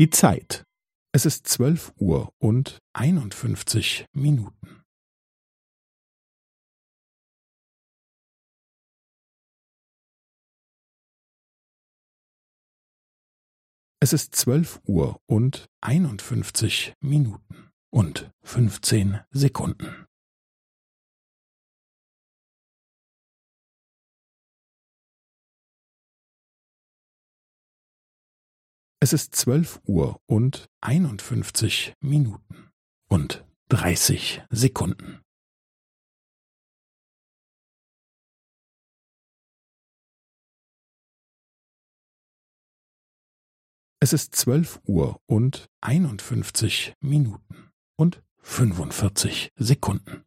Die Zeit. Es ist zwölf Uhr und einundfünfzig Minuten. Es ist zwölf Uhr und einundfünfzig Minuten und fünfzehn Sekunden. Es ist zwölf Uhr und einundfünfzig Minuten und dreißig Sekunden. Es ist zwölf Uhr und einundfünfzig Minuten und fünfundvierzig Sekunden.